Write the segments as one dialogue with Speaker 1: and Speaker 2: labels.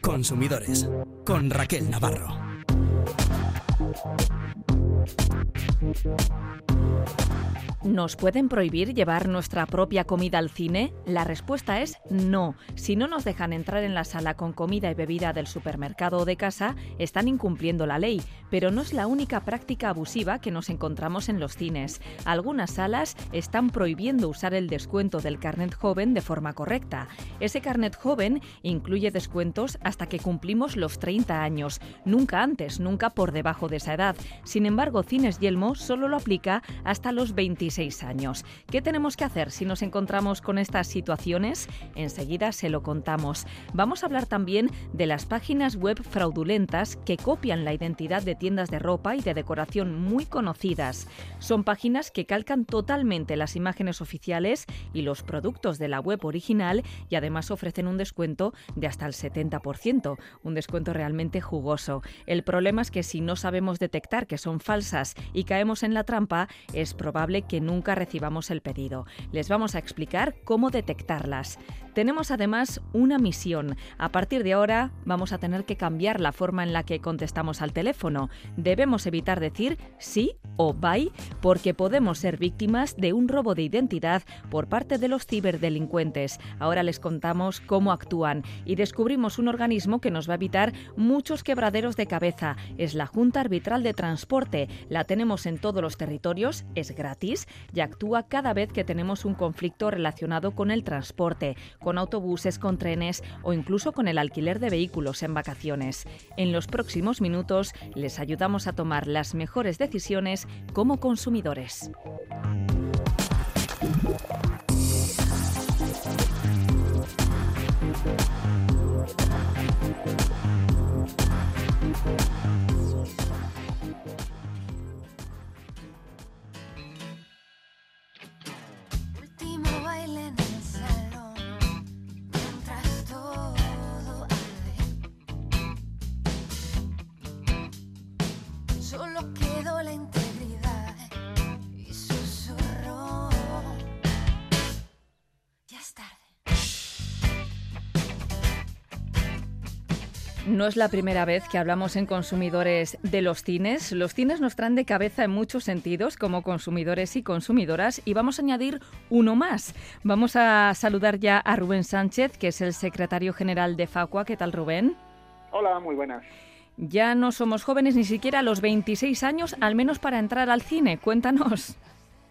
Speaker 1: Consumidores con Raquel Navarro.
Speaker 2: ¿Nos pueden prohibir llevar nuestra propia comida al cine? La respuesta es no. Si no nos dejan entrar en la sala con comida y bebida del supermercado o de casa, están incumpliendo la ley. Pero no es la única práctica abusiva que nos encontramos en los cines. Algunas salas están prohibiendo usar el descuento del carnet joven de forma correcta. Ese carnet joven incluye descuentos hasta que cumplimos los 30 años, nunca antes, nunca por debajo de esa edad. Sin embargo, Cines Yelmo solo lo aplica hasta los 25 años. ¿Qué tenemos que hacer si nos encontramos con estas situaciones? Enseguida se lo contamos. Vamos a hablar también de las páginas web fraudulentas que copian la identidad de tiendas de ropa y de decoración muy conocidas. Son páginas que calcan totalmente las imágenes oficiales y los productos de la web original y además ofrecen un descuento de hasta el 70%, un descuento realmente jugoso. El problema es que si no sabemos detectar que son falsas y caemos en la trampa, es probable que nunca recibamos el pedido. Les vamos a explicar cómo detectarlas. Tenemos además una misión. A partir de ahora vamos a tener que cambiar la forma en la que contestamos al teléfono. Debemos evitar decir sí o bye porque podemos ser víctimas de un robo de identidad por parte de los ciberdelincuentes. Ahora les contamos cómo actúan y descubrimos un organismo que nos va a evitar muchos quebraderos de cabeza. Es la Junta Arbitral de Transporte. La tenemos en todos los territorios, es gratis y actúa cada vez que tenemos un conflicto relacionado con el transporte, autobuses, con trenes o incluso con el alquiler de vehículos en vacaciones. En los próximos minutos les ayudamos a tomar las mejores decisiones como consumidores. No es la primera vez que hablamos en consumidores de los cines. Los cines nos traen de cabeza en muchos sentidos como consumidores y consumidoras y vamos a añadir uno más. Vamos a saludar ya a Rubén Sánchez, que es el secretario general de Facua. ¿Qué tal, Rubén?
Speaker 3: Hola, muy buenas.
Speaker 2: Ya no somos jóvenes ni siquiera a los 26 años, al menos para entrar al cine. Cuéntanos.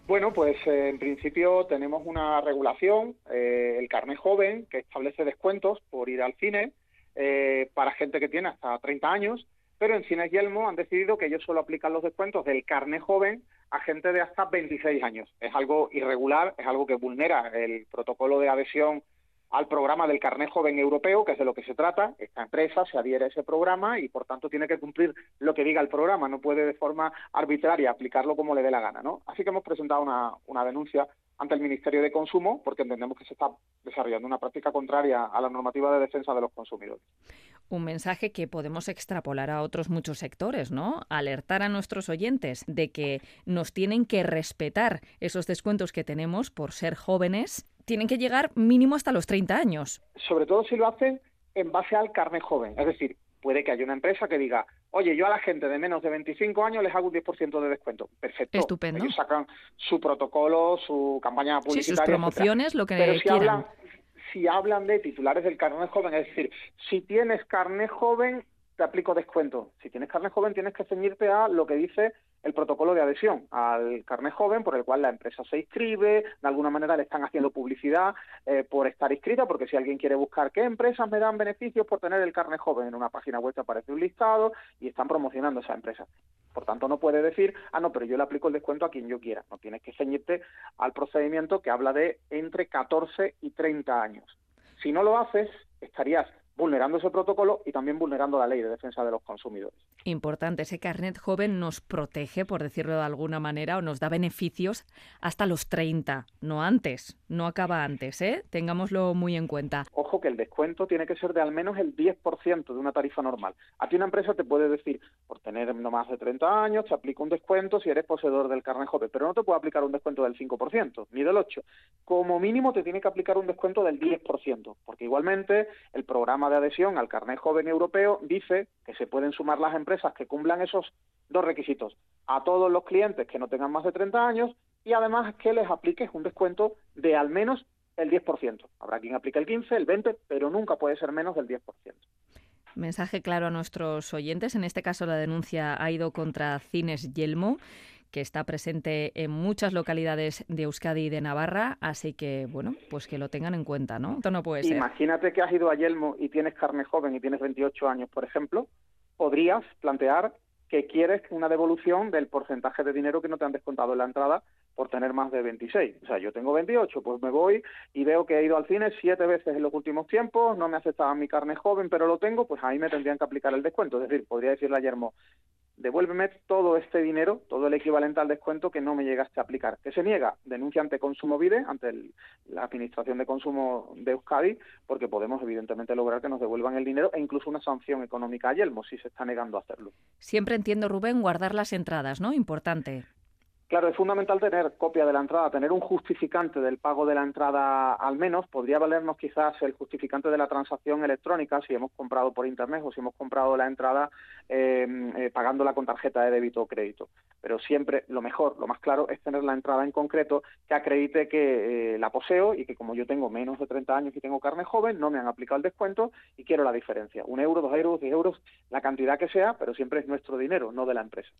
Speaker 3: Bueno, pues eh, en principio tenemos una regulación, eh, el carnet joven, que establece descuentos por ir al cine eh, para gente que tiene hasta 30 años, pero en Cines Yelmo han decidido que ellos solo aplican los descuentos del carnet joven a gente de hasta 26 años. Es algo irregular, es algo que vulnera el protocolo de adhesión al programa del carnet joven europeo, que es de lo que se trata. Esta empresa se adhiere a ese programa y, por tanto, tiene que cumplir lo que diga el programa. No puede de forma arbitraria aplicarlo como le dé la gana. ¿no? Así que hemos presentado una, una denuncia ante el Ministerio de Consumo porque entendemos que se está desarrollando una práctica contraria a la normativa de defensa de los consumidores.
Speaker 2: Un mensaje que podemos extrapolar a otros muchos sectores, ¿no? Alertar a nuestros oyentes de que nos tienen que respetar esos descuentos que tenemos por ser jóvenes, tienen que llegar mínimo hasta los 30 años.
Speaker 3: Sobre todo si lo hacen en base al carnet joven, es decir, puede que haya una empresa que diga, oye, yo a la gente de menos de 25 años les hago un 10% de descuento. Perfecto.
Speaker 2: Estupendo.
Speaker 3: Ellos sacan su protocolo, su campaña publicitaria. Sí, sus
Speaker 2: promociones, lo que
Speaker 3: Pero si
Speaker 2: quieran.
Speaker 3: Hablan, si hablan de titulares del carnet joven, es decir, si tienes carnet joven, te aplico descuento. Si tienes carnet joven, tienes que ceñirte a lo que dice el protocolo de adhesión al carnet joven por el cual la empresa se inscribe, de alguna manera le están haciendo publicidad eh, por estar inscrita, porque si alguien quiere buscar qué empresas me dan beneficios por tener el carnet joven en una página web te aparece un listado y están promocionando esa empresa. Por tanto, no puede decir, ah, no, pero yo le aplico el descuento a quien yo quiera. No tienes que ceñirte al procedimiento que habla de entre 14 y 30 años. Si no lo haces, estarías vulnerando ese protocolo y también vulnerando la ley de defensa de los consumidores.
Speaker 2: Importante, ese carnet joven nos protege, por decirlo de alguna manera, o nos da beneficios hasta los 30, no antes, no acaba antes, ¿eh? Tengámoslo muy en cuenta.
Speaker 3: Ojo que el descuento tiene que ser de al menos el 10% de una tarifa normal. A ti una empresa te puede decir, por tener no más de 30 años, te aplica un descuento si eres poseedor del carnet joven, pero no te puede aplicar un descuento del 5%, ni del 8%. Como mínimo te tiene que aplicar un descuento del 10%, porque igualmente el programa de adhesión al carnet joven europeo dice que se pueden sumar las empresas que cumplan esos dos requisitos a todos los clientes que no tengan más de 30 años y además que les apliques un descuento de al menos el 10%. Habrá quien aplique el 15, el 20, pero nunca puede ser menos del 10%.
Speaker 2: Mensaje claro a nuestros oyentes. En este caso la denuncia ha ido contra Cines Yelmo que está presente en muchas localidades de Euskadi y de Navarra, así que, bueno, pues que lo tengan en cuenta, ¿no? Esto no puede ser.
Speaker 3: Imagínate que has ido a Yelmo y tienes carne joven y tienes 28 años, por ejemplo, podrías plantear que quieres una devolución del porcentaje de dinero que no te han descontado en la entrada por tener más de 26. O sea, yo tengo 28, pues me voy y veo que he ido al cine siete veces en los últimos tiempos, no me aceptaban mi carne joven, pero lo tengo, pues ahí me tendrían que aplicar el descuento. Es decir, podría decirle a Yermo, devuélveme todo este dinero, todo el equivalente al descuento que no me llegaste a aplicar. Que se niega, denuncia ante Consumo Vide, ante la Administración de Consumo de Euskadi, porque podemos evidentemente lograr que nos devuelvan el dinero e incluso una sanción económica a Yelmo si se está negando a hacerlo.
Speaker 2: Siempre entiendo, Rubén, guardar las entradas, ¿no? Importante.
Speaker 3: Claro, es fundamental tener copia de la entrada, tener un justificante del pago de la entrada al menos. Podría valernos quizás el justificante de la transacción electrónica si hemos comprado por internet o si hemos comprado la entrada em, eh, pagándola con tarjeta de débito o crédito. Pero siempre lo mejor, lo más claro, es tener la entrada en concreto que acredite que eh, la poseo y que como yo tengo menos de 30 años y tengo carne joven, no me han aplicado el descuento y quiero la diferencia. Un euro, dos euros, diez euros, la cantidad que sea, pero siempre es nuestro dinero, no de la empresa.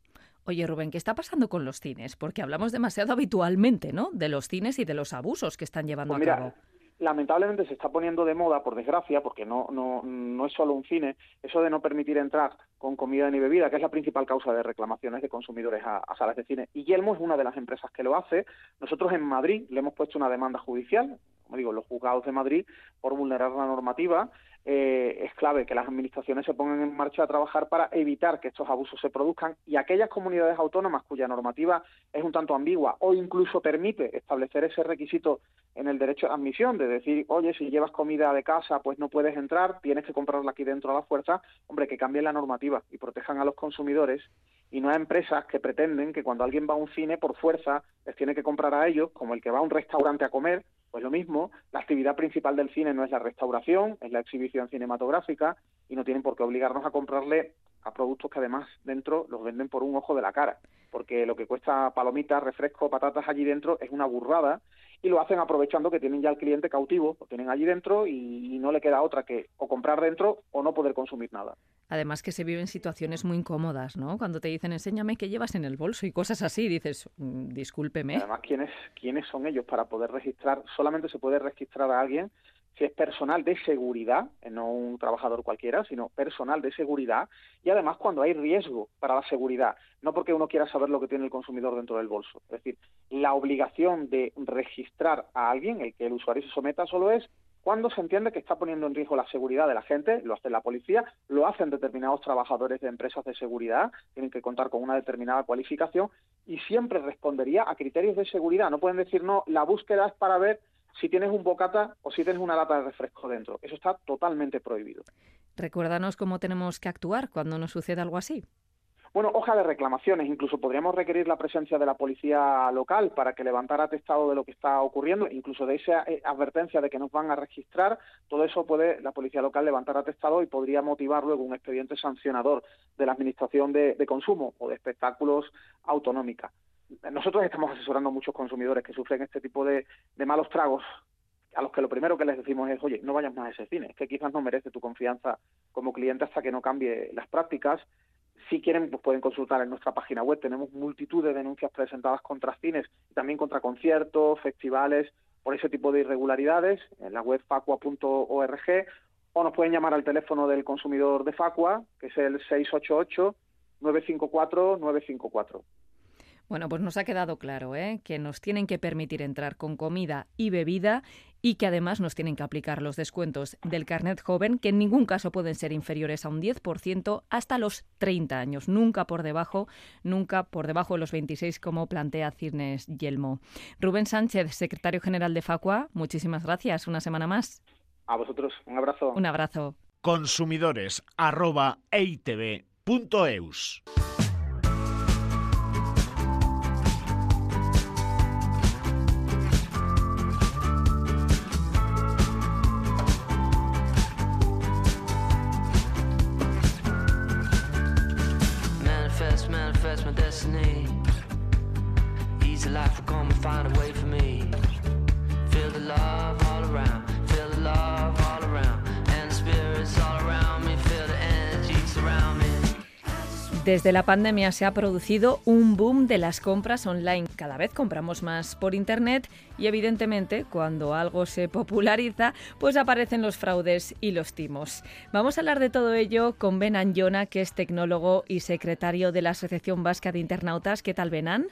Speaker 2: Oye, Rubén, ¿qué está pasando con los cines? Porque hablamos demasiado habitualmente, ¿no? De los cines y de los abusos que están llevando
Speaker 3: pues
Speaker 2: a cabo.
Speaker 3: Lamentablemente se está poniendo de moda, por desgracia, porque no, no, no es solo un cine, eso de no permitir entrar con comida ni bebida, que es la principal causa de reclamaciones de consumidores a, a salas de cine. Y Yelmo es una de las empresas que lo hace. Nosotros en Madrid le hemos puesto una demanda judicial, como digo, los juzgados de Madrid, por vulnerar la normativa eh, es clave que las administraciones se pongan en marcha a trabajar para evitar que estos abusos se produzcan y aquellas comunidades autónomas cuya normativa es un tanto ambigua o incluso permite establecer ese requisito en el derecho de admisión, de decir, oye, si llevas comida de casa, pues no puedes entrar, tienes que comprarla aquí dentro a la fuerza, hombre, que cambien la normativa y protejan a los consumidores y no a empresas que pretenden que cuando alguien va a un cine por fuerza les tiene que comprar a ellos, como el que va a un restaurante a comer, pues lo mismo, la actividad principal del cine no es la restauración, es la exhibición cinematográfica y no tienen por qué obligarnos a comprarle a productos que además dentro los venden por un ojo de la cara, porque lo que cuesta palomitas, refresco, patatas allí dentro es una burrada y lo hacen aprovechando que tienen ya el cliente cautivo, lo tienen allí dentro y no le queda otra que o comprar dentro o no poder consumir nada.
Speaker 2: Además que se viven situaciones muy incómodas, ¿no? Cuando te dicen enséñame qué llevas en el bolso y cosas así, dices, mm, discúlpeme.
Speaker 3: Además, ¿quiénes, ¿quiénes son ellos para poder registrar? Solamente se puede registrar a alguien si es personal de seguridad, no un trabajador cualquiera, sino personal de seguridad, y además cuando hay riesgo para la seguridad, no porque uno quiera saber lo que tiene el consumidor dentro del bolso. Es decir, la obligación de registrar a alguien, el que el usuario se someta, solo es cuando se entiende que está poniendo en riesgo la seguridad de la gente, lo hace la policía, lo hacen determinados trabajadores de empresas de seguridad, tienen que contar con una determinada cualificación y siempre respondería a criterios de seguridad. No pueden decir, no, la búsqueda es para ver si tienes un bocata o si tienes una lata de refresco dentro. Eso está totalmente prohibido.
Speaker 2: Recuérdanos cómo tenemos que actuar cuando nos sucede algo así.
Speaker 3: Bueno, hoja de reclamaciones, incluso podríamos requerir la presencia de la policía local para que levantara atestado de lo que está ocurriendo, incluso de esa eh, advertencia de que nos van a registrar, todo eso puede la policía local levantar atestado y podría motivar luego un expediente sancionador de la Administración de, Consumo o de Espectáculos Autonómica. Nosotros estamos asesorando a muchos consumidores que sufren este tipo de, malos tragos a los que lo primero que les decimos es, oye, no vayas más a ese cine, es que quizás no merece tu confianza como cliente hasta que no cambie las prácticas si quieren, pues pueden consultar en nuestra página web. Tenemos multitud de denuncias presentadas contra cines y también contra conciertos, festivales, por ese tipo de irregularidades en la web facua.org o nos pueden llamar al teléfono del consumidor de Facua, que es el 688 954 954.
Speaker 2: Bueno, pues nos ha quedado claro ¿eh? que nos tienen que permitir entrar con comida y bebida y que además nos tienen que aplicar los descuentos del carnet joven, que en ningún caso pueden ser inferiores a un 10% hasta los 30 años, nunca por debajo, nunca por debajo de los 26 como plantea Cirnes Yelmo. Rubén Sánchez, secretario general de Facua, muchísimas gracias. Una semana más.
Speaker 3: A vosotros, un abrazo.
Speaker 2: Un abrazo.
Speaker 4: Consumidores
Speaker 2: Desde la pandemia se ha producido un boom de las compras online. Cada vez compramos más por Internet y evidentemente cuando algo se populariza, pues aparecen los fraudes y los timos. Vamos a hablar de todo ello con Ben Anjona, que es tecnólogo y secretario de la Asociación Vasca de Internautas. ¿Qué tal, Benan?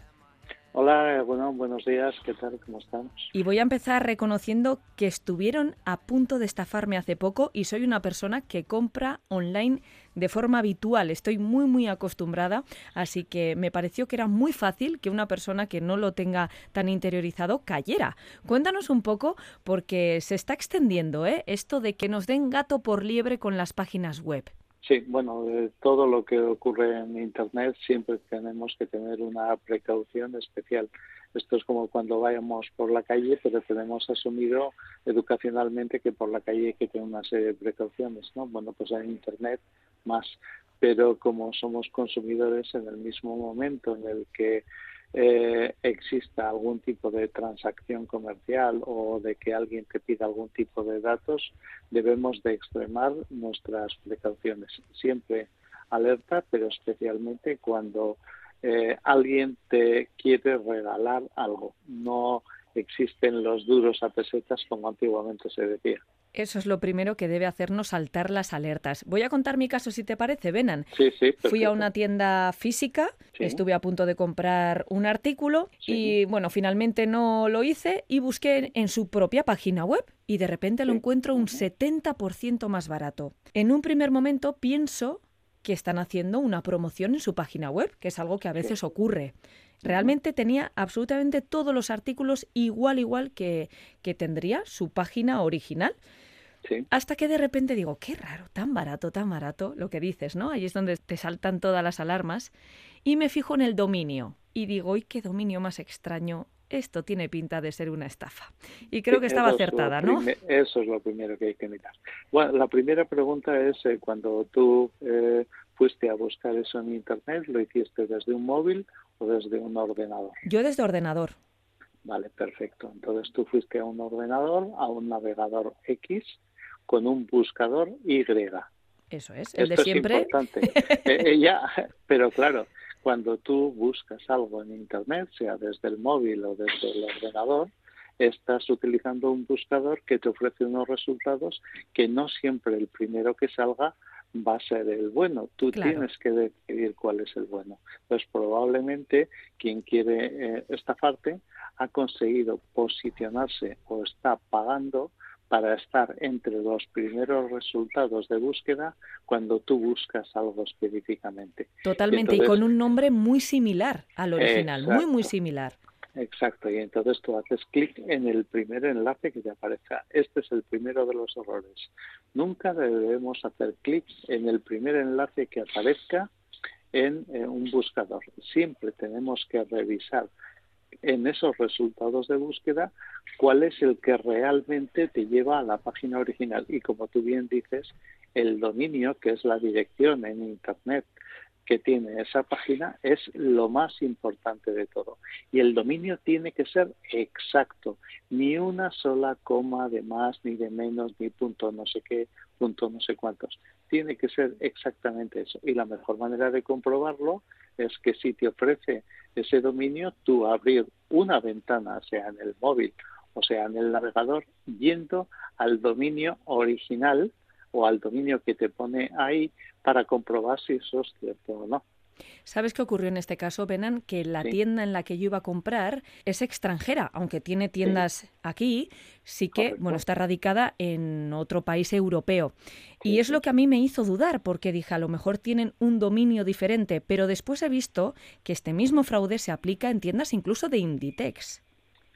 Speaker 5: Hola, bueno, buenos días, ¿qué tal? ¿Cómo estamos?
Speaker 2: Y voy a empezar reconociendo que estuvieron a punto de estafarme hace poco y soy una persona que compra online de forma habitual. Estoy muy, muy acostumbrada, así que me pareció que era muy fácil que una persona que no lo tenga tan interiorizado cayera. Cuéntanos un poco, porque se está extendiendo ¿eh? esto de que nos den gato por liebre con las páginas web.
Speaker 5: Sí, bueno, todo lo que ocurre en Internet siempre tenemos que tener una precaución especial. Esto es como cuando vayamos por la calle, pero tenemos asumido educacionalmente que por la calle hay que tener una serie de precauciones, ¿no? Bueno, pues en Internet más, pero como somos consumidores en el mismo momento en el que eh, exista algún tipo de transacción comercial o de que alguien te pida algún tipo de datos, debemos de extremar nuestras precauciones. Siempre alerta, pero especialmente cuando eh, alguien te quiere regalar algo. No existen los duros a pesetas como antiguamente se decía.
Speaker 2: Eso es lo primero que debe hacernos saltar las alertas. Voy a contar mi caso si te parece, Benan.
Speaker 5: Sí, sí,
Speaker 2: Fui a una tienda física, estuve a punto de comprar un artículo y bueno, finalmente no lo hice y busqué en su propia página web y de repente lo encuentro un 70% más barato. En un primer momento pienso que están haciendo una promoción en su página web, que es algo que a veces ocurre. Realmente tenía absolutamente todos los artículos igual, igual que, que tendría su página original. Hasta que de repente digo, qué raro, tan barato, tan barato, lo que dices, ¿no? Ahí es donde te saltan todas las alarmas. Y me fijo en el dominio. Y digo, ¡y qué dominio más extraño! Esto tiene pinta de ser una estafa. Y creo que estaba acertada, ¿no?
Speaker 5: Eso es lo primero que hay que mirar. Bueno, la primera pregunta es, eh, cuando tú eh, fuiste a buscar eso en Internet, ¿lo hiciste desde un móvil o desde un ordenador?
Speaker 2: Yo desde ordenador.
Speaker 5: Vale, perfecto. Entonces tú fuiste a un ordenador, a un navegador X, con un buscador Y.
Speaker 2: Eso es, el de siempre.
Speaker 5: Es importante. Eh, eh, ya, pero claro, cuando tú buscas algo en Internet, sea desde el móvil o desde el ordenador, estás utilizando un buscador que te ofrece unos resultados que no siempre el primero que salga va a ser el bueno. Tú tienes que decidir cuál es el bueno. Entonces, probablemente quien quiere eh, estafarte ha conseguido posicionarse o está pagando para estar entre los primeros resultados de búsqueda cuando tú buscas algo específicamente.
Speaker 2: Totalmente, y, con un nombre muy similar al original, muy, muy similar.
Speaker 5: Exacto, y entonces tú haces clic en el primer enlace que te aparezca. Este es el primero de los errores. Nunca debemos hacer clic en el primer enlace que aparezca en eh, un buscador. Siempre tenemos que revisar en esos resultados de búsqueda cuál es el que realmente te lleva a la página original. Y como tú bien dices, el dominio, que es la dirección en Internet que tiene esa página es lo más importante de todo. Y el dominio tiene que ser exacto, ni una sola coma de más, ni de menos, ni punto no sé qué, punto no sé cuántos. Tiene que ser exactamente eso. Y la mejor manera de comprobarlo es que si te ofrece ese dominio, tú abrir una ventana, sea en el móvil o sea en el navegador, yendo al dominio original o al dominio que te pone ahí para comprobar si eso es cierto o no.
Speaker 2: ¿Sabes qué ocurrió en este caso, Benan? Que la tienda en la que yo iba a comprar es extranjera, aunque tiene tiendas aquí, sí que, bueno, está radicada en otro país europeo. y es lo que a mí me hizo dudar, porque dije, a lo mejor tienen un dominio diferente, pero después he visto que este mismo fraude se aplica en tiendas incluso de Inditex.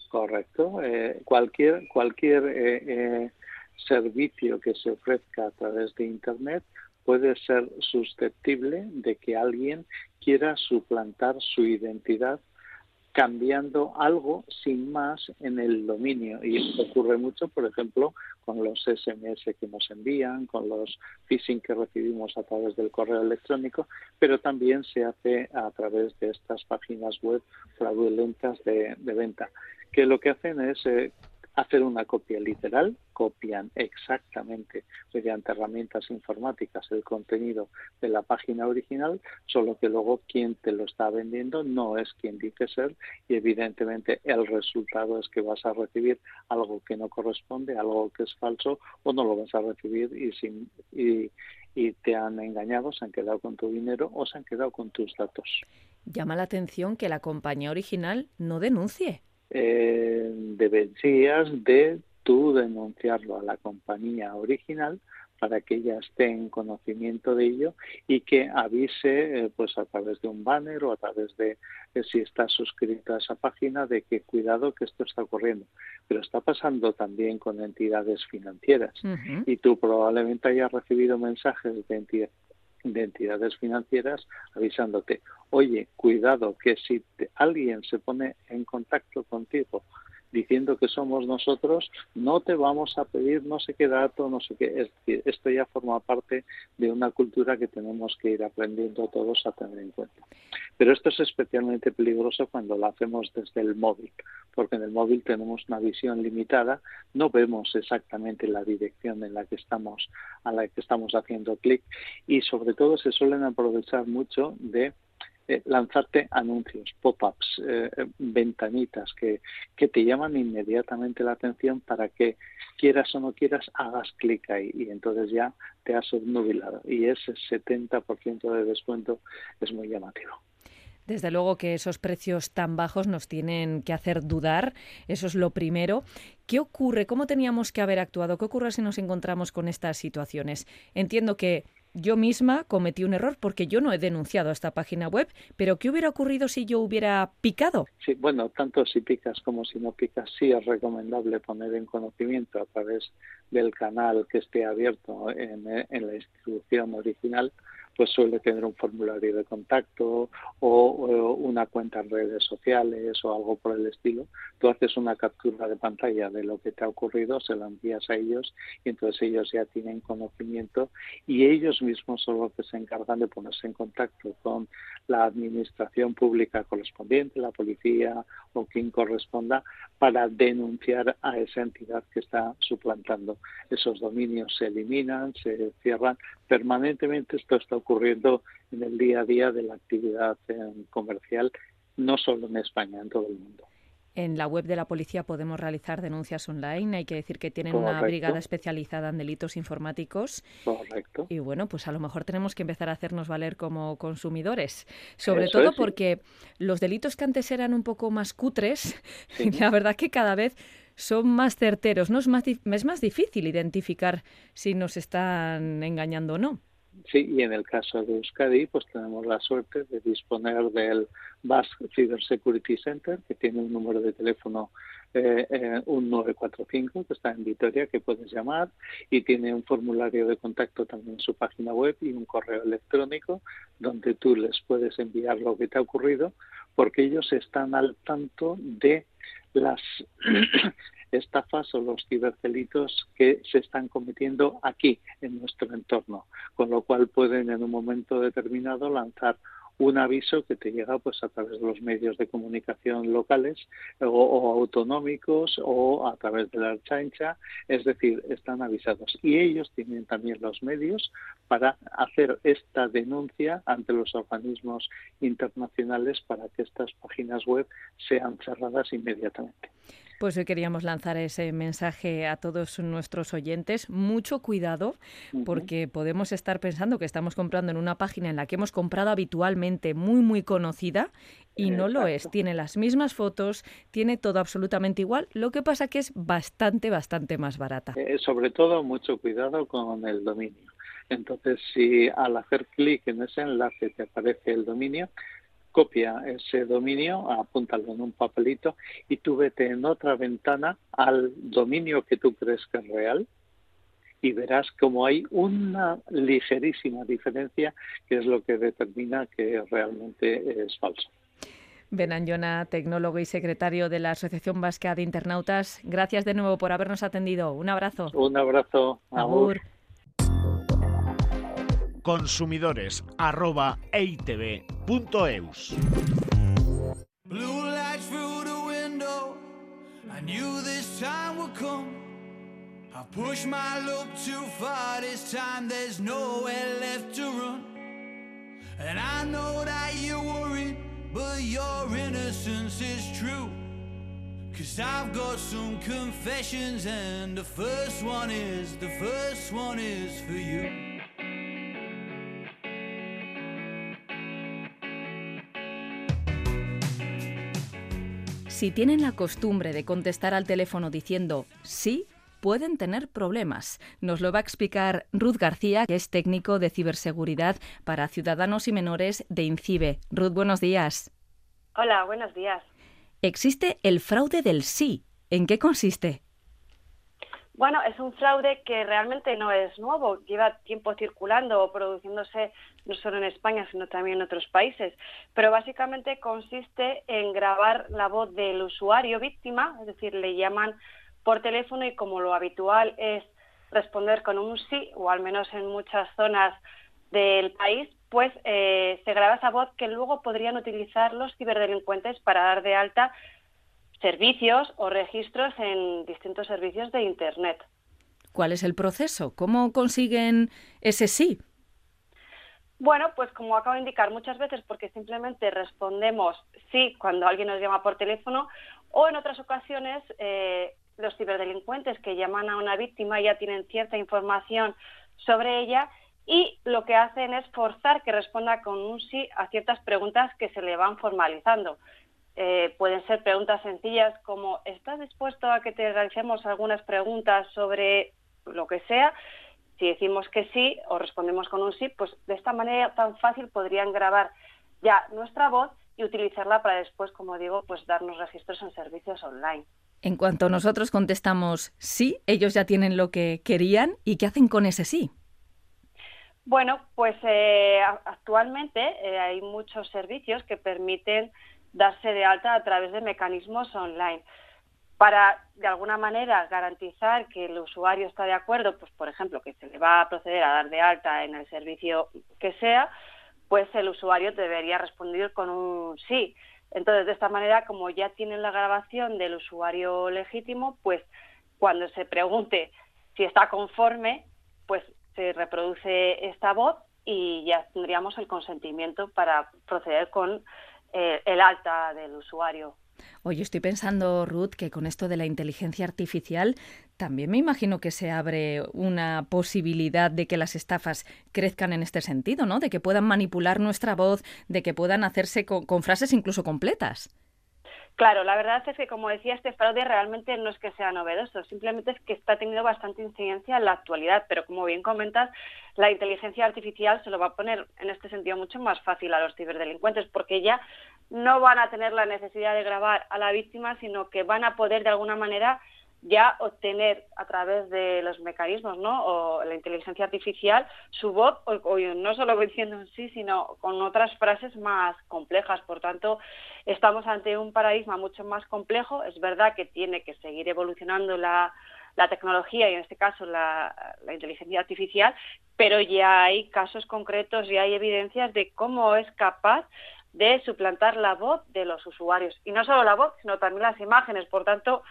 Speaker 5: Correcto. Eh, cualquier cualquier eh, eh, servicio que se ofrezca a través de Internet puede ser susceptible de que alguien quiera suplantar su identidad cambiando algo sin más en el dominio. Y esto ocurre mucho, por ejemplo, con los SMS que nos envían, con los phishing que recibimos a través del correo electrónico, pero también se hace a través de estas páginas web fraudulentas de, venta, que lo que hacen es eh, hacer una copia literal, copian exactamente mediante herramientas informáticas el contenido de la página original, solo que luego quien te lo está vendiendo no es quien dice ser y evidentemente el resultado es que vas a recibir algo que no corresponde, algo que es falso o no lo vas a recibir y, sin, y, te han engañado, se han quedado con tu dinero o se han quedado con tus datos.
Speaker 2: Llama la atención que la compañía original no denuncie
Speaker 5: eh, deberías de tú denunciarlo a la compañía original para que ella esté en conocimiento de ello y que avise eh, pues a través de un banner o a través de, si está suscrita a esa página de que cuidado que esto está ocurriendo. Pero está pasando también con entidades financieras y tú probablemente hayas recibido mensajes de entidades de entidades financieras avisándote, oye, cuidado, que si alguien se pone en contacto contigo diciendo que somos nosotros, no te vamos a pedir no sé qué dato, no sé qué. Es esto ya forma parte de una cultura que tenemos que ir aprendiendo todos a tener en cuenta. Pero esto es especialmente peligroso cuando lo hacemos desde el móvil, porque en el móvil tenemos una visión limitada, no vemos exactamente la dirección en la que estamos, a la que estamos haciendo clic y sobre todo se suelen aprovechar mucho de eh, lanzarte anuncios, pop-ups, eh, eh, ventanitas que, que te llaman inmediatamente la atención para que quieras o no quieras hagas clic ahí y entonces ya te has obnubilado y ese 70% de descuento es muy llamativo.
Speaker 2: Desde luego que esos precios tan bajos nos tienen que hacer dudar, eso es lo primero. ¿Qué ocurre? ¿Cómo teníamos que haber actuado? ¿Qué ocurre si nos encontramos con estas situaciones? Entiendo que yo misma cometí un error porque yo no he denunciado a esta página web, pero ¿qué hubiera ocurrido si yo hubiera picado?
Speaker 5: Sí, bueno, tanto si picas como si no picas, sí es recomendable poner en conocimiento a través del canal que esté abierto en, en la institución original pues suele tener un formulario de contacto o, una cuenta en redes sociales o algo por el estilo. Tú haces una captura de pantalla de lo que te ha ocurrido, se lo envías a ellos y entonces ellos ya tienen conocimiento y ellos mismos son los que se encargan de ponerse en contacto con la administración pública correspondiente, la policía o quien corresponda, para denunciar a esa entidad que está suplantando. Esos dominios se eliminan, se cierran permanentemente. Esto está ocurriendo en el día a día de la actividad eh, comercial, no solo en España, en todo el mundo.
Speaker 2: En la web de la policía podemos realizar denuncias online. Hay que decir que tienen una brigada especializada en delitos informáticos.
Speaker 5: Correcto.
Speaker 2: Y bueno, pues a lo mejor tenemos que empezar a hacernos valer como consumidores. Sobre todo porque los delitos que antes eran un poco más cutres, la verdad que cada vez son más certeros. ¿no? Es, más, es más difícil identificar si nos están engañando o no.
Speaker 5: Sí, y en el caso de Euskadi, pues tenemos la suerte de disponer del Basque Cyber Security Center, que tiene un número de teléfono eh, eh, un 945 que está en Vitoria que puedes llamar y tiene un formulario de contacto también en su página web y un correo electrónico donde tú les puedes enviar lo que te ha ocurrido porque ellos están al tanto de las estafas o los ciberdelitos que se están cometiendo aquí en nuestro entorno, con lo cual pueden en un momento determinado lanzar un aviso que te llega pues a través de los medios de comunicación locales o, autonómicos o a través de la chancha, es decir, están avisados. Y ellos tienen también los medios para hacer esta denuncia ante los organismos internacionales para que estas páginas web sean cerradas inmediatamente.
Speaker 2: Pues hoy queríamos lanzar ese mensaje a todos nuestros oyentes. Mucho cuidado porque podemos estar pensando que estamos comprando en una página en la que hemos comprado habitualmente, muy, muy conocida, y no lo es. Tiene las mismas fotos, tiene todo absolutamente igual. Lo que pasa que es bastante, bastante más barata.
Speaker 5: Eh, sobre todo, mucho cuidado con el dominio. Entonces, si al hacer clic en ese enlace te aparece el dominio, copia ese dominio, apúntalo en un papelito y tú vete en otra ventana al dominio que tú crees que es real y verás como hay una ligerísima diferencia que es lo que determina que realmente es falso.
Speaker 2: Benanyona, tecnólogo y secretario de la Asociación Vasca de Internautas, gracias de nuevo por habernos atendido. Un abrazo.
Speaker 5: Un abrazo.
Speaker 4: Consumidores arroba eitv.eus. Blue lights through the window. I knew this time would come. I pushed my luck too far this time. There's nowhere left to run. And I know that you're worried, but your innocence is true. Cause I've got some confessions, and the first one is, the first one is for you. Si tienen la costumbre de contestar al teléfono diciendo sí, pueden tener problemas. Nos lo va a explicar Ruth García, que es técnico de ciberseguridad para ciudadanos y menores de INCIBE. Ruth, buenos días.
Speaker 6: Hola, buenos días.
Speaker 2: Existe el fraude del sí. ¿En qué consiste?
Speaker 6: Bueno, es un fraude que realmente no es nuevo, lleva tiempo circulando o produciéndose no solo en España, sino también en otros países. Pero básicamente consiste en grabar la voz del usuario víctima, es decir, le llaman por teléfono y como lo habitual es responder con un sí, o al menos en muchas zonas del país, pues eh, se graba esa voz que luego podrían utilizar los ciberdelincuentes para dar de alta servicios o registros en distintos servicios de Internet.
Speaker 2: ¿Cuál es el proceso? ¿Cómo consiguen ese sí?
Speaker 6: Bueno, pues como acabo de indicar muchas veces, porque simplemente respondemos sí cuando alguien nos llama por teléfono, o en otras ocasiones eh, los ciberdelincuentes que llaman a una víctima ya tienen cierta información sobre ella y lo que hacen es forzar que responda con un sí a ciertas preguntas que se le van formalizando. Eh, pueden ser preguntas sencillas como ¿estás dispuesto a que te realicemos algunas preguntas sobre lo que sea? Si decimos que sí o respondemos con un sí, pues de esta manera tan fácil podrían grabar ya nuestra voz y utilizarla para después, como digo, pues darnos registros en servicios online.
Speaker 2: En cuanto nosotros contestamos sí, ellos ya tienen lo que querían y ¿qué hacen con ese sí?
Speaker 6: Bueno, pues eh, actualmente eh, hay muchos servicios que permiten darse de alta a través de mecanismos online. Para, de alguna manera, garantizar que el usuario está de acuerdo, pues, por ejemplo, que se le va a proceder a dar de alta en el servicio que sea, pues el usuario debería responder con un sí. Entonces, de esta manera, como ya tienen la grabación del usuario legítimo, pues cuando se pregunte si está conforme, pues se reproduce esta voz y ya tendríamos el consentimiento para proceder con eh, el alta del usuario.
Speaker 2: Oye, estoy pensando, Ruth, que con esto de la inteligencia artificial también me imagino que se abre una posibilidad de que las estafas crezcan en este sentido, ¿no? De que puedan manipular nuestra voz, de que puedan hacerse con frases incluso completas.
Speaker 6: Claro, la verdad es que, como decía, este fraude realmente no es que sea novedoso, simplemente es que está teniendo bastante incidencia en la actualidad, pero como bien comentas, la inteligencia artificial se lo va a poner en este sentido mucho más fácil a los ciberdelincuentes, porque ya no van a tener la necesidad de grabar a la víctima, sino que van a poder de alguna manera ya obtener a través de los mecanismos, ¿no? O la inteligencia artificial, su voz, o, no solo diciendo un sí, sino con otras frases más complejas. Por tanto, estamos ante un paradigma mucho más complejo. Es verdad que tiene que seguir evolucionando la, tecnología y en este caso la, la, inteligencia artificial, pero ya hay casos concretos y hay evidencias de cómo es capaz de suplantar la voz de los usuarios. Y no solo la voz, sino también las imágenes. Por tanto,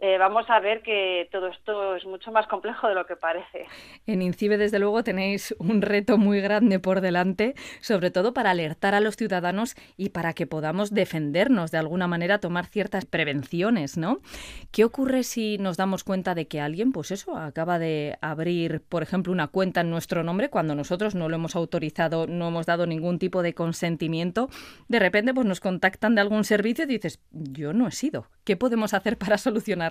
Speaker 6: eh, vamos a ver que todo esto es mucho más complejo de lo que parece.
Speaker 2: En INCIBE, desde luego, tenéis un reto muy grande por delante, sobre todo para alertar a los ciudadanos y para que podamos defendernos de alguna manera, tomar ciertas prevenciones, ¿no? ¿Qué ocurre si nos damos cuenta de que alguien, pues eso, acaba de abrir, por ejemplo, una cuenta en nuestro nombre cuando nosotros no lo hemos autorizado, no hemos dado ningún tipo de consentimiento? De repente, pues nos contactan de algún servicio y dices, yo no he sido. ¿Qué podemos hacer para solucionar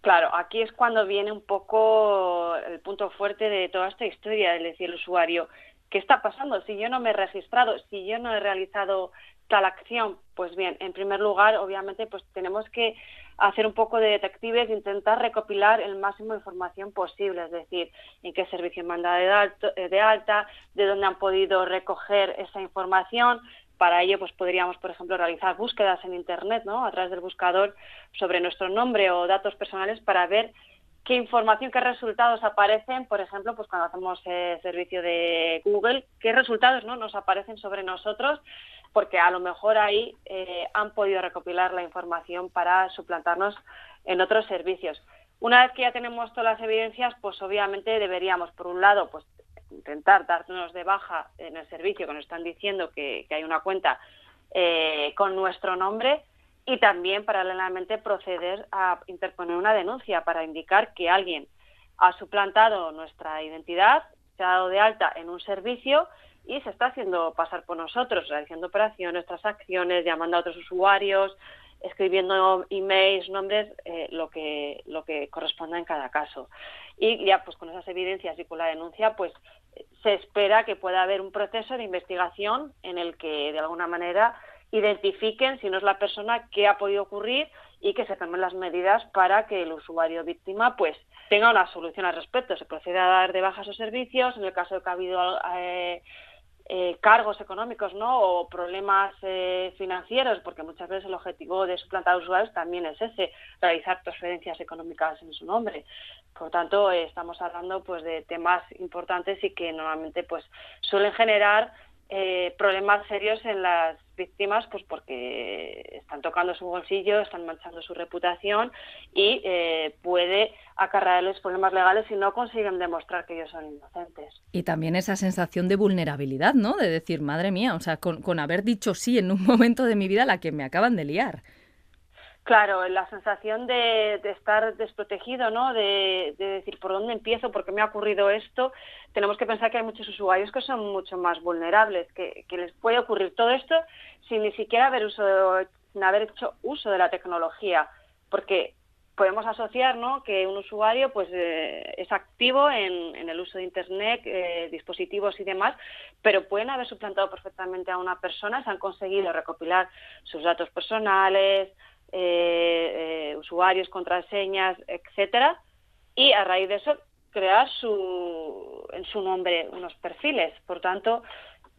Speaker 6: Claro, aquí es cuando viene un poco el punto fuerte de toda esta historia, es decir, el usuario, ¿qué está pasando? Si yo no me he registrado, si yo no he realizado tal acción, pues bien, en primer lugar, obviamente, pues tenemos que hacer un poco de detectives e intentar recopilar el máximo de información posible, es decir, en qué servicio manda de, de alta, de dónde han podido recoger esa información, para ello, pues podríamos, por ejemplo, realizar búsquedas en Internet, ¿no? A través del buscador sobre nuestro nombre o datos personales para ver qué información, qué resultados aparecen, por ejemplo, pues cuando hacemos el servicio de Google, qué resultados ¿no? nos aparecen sobre nosotros, porque a lo mejor ahí eh, han podido recopilar la información para suplantarnos en otros servicios. Una vez que ya tenemos todas las evidencias, pues obviamente deberíamos, por un lado, pues intentar darnos de baja en el servicio que nos están diciendo que, hay una cuenta eh, con nuestro nombre y también paralelamente proceder a interponer una denuncia para indicar que alguien ha suplantado nuestra identidad, se ha dado de alta en un servicio y se está haciendo pasar por nosotros, realizando operaciones, transacciones, llamando a otros usuarios, escribiendo emails, nombres, eh, lo que lo que corresponda en cada caso. Y ya pues con esas evidencias y con la denuncia, pues se espera que pueda haber un proceso de investigación en el que de alguna manera identifiquen si no es la persona que ha podido ocurrir y que se tomen las medidas para que el usuario víctima pues tenga una solución al respecto. Se procede a dar de baja sus servicios en el caso de que ha habido eh, eh, cargos económicos ¿no? o problemas eh, financieros, porque muchas veces el objetivo de suplantar usuarios también es ese, realizar transferencias económicas en su nombre. Por tanto, eh, estamos hablando pues de temas importantes y que normalmente pues suelen generar eh, problemas serios en las víctimas pues porque están tocando su bolsillo, están manchando su reputación y eh, puede acarrearles problemas legales si no consiguen demostrar que ellos son inocentes.
Speaker 2: Y también esa sensación de vulnerabilidad, ¿no? De decir, madre mía, o sea, con, con haber dicho sí en un momento de mi vida la que me acaban de liar.
Speaker 6: Claro, la sensación de, estar desprotegido, ¿no? De, decir por dónde empiezo, por qué me ha ocurrido esto. Tenemos que pensar que hay muchos usuarios que son mucho más vulnerables, que, les puede ocurrir todo esto sin ni siquiera haber, uso, sin haber hecho uso de la tecnología, porque podemos asociar ¿no? que un usuario pues eh, es activo en, el uso de internet, eh, dispositivos y demás, pero pueden haber suplantado perfectamente a una persona, se han conseguido recopilar sus datos personales, eh, eh, usuarios, contraseñas, etcétera, y a raíz de eso crear su, en su nombre unos perfiles. Por tanto,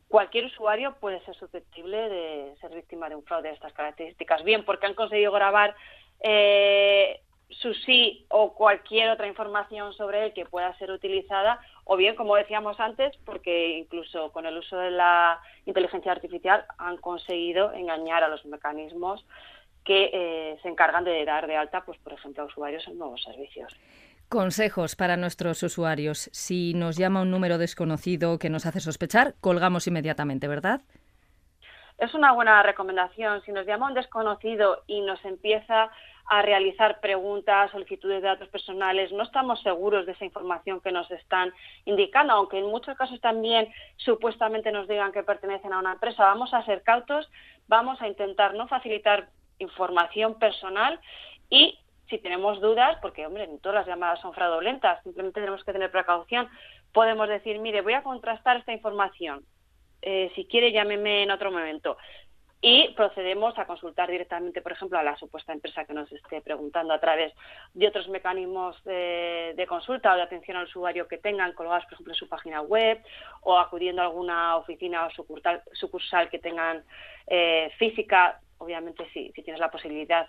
Speaker 6: cualquier usuario puede ser susceptible de ser víctima de un fraude de estas características. Bien, porque han conseguido grabar eh, su sí o cualquier otra información sobre él que pueda ser utilizada, o bien, como decíamos antes, porque incluso con el uso de la inteligencia artificial han conseguido engañar a los mecanismos que eh, se encargan de dar de alta, pues por ejemplo, a usuarios en nuevos servicios.
Speaker 2: Consejos para nuestros usuarios. Si nos llama un número desconocido que nos hace sospechar, colgamos inmediatamente, ¿verdad?
Speaker 6: Es una buena recomendación. Si nos llama un desconocido y nos empieza a realizar preguntas, solicitudes de datos personales, no estamos seguros de esa información que nos están indicando, aunque en muchos casos también supuestamente nos digan que pertenecen a una empresa. Vamos a ser cautos, vamos a intentar no facilitar información personal y si tenemos dudas, porque hombre, todas las llamadas son fraudulentas, simplemente tenemos que tener precaución, podemos decir, mire, voy a contrastar esta información, eh, si quiere llámeme en otro momento. Y procedemos a consultar directamente, por ejemplo, a la supuesta empresa que nos esté preguntando a través de otros mecanismos de, consulta o de atención al usuario que tengan colgados, por ejemplo, en su página web o acudiendo a alguna oficina o sucursal, sucursal que tengan eh, física obviamente sí, si tienes la posibilidad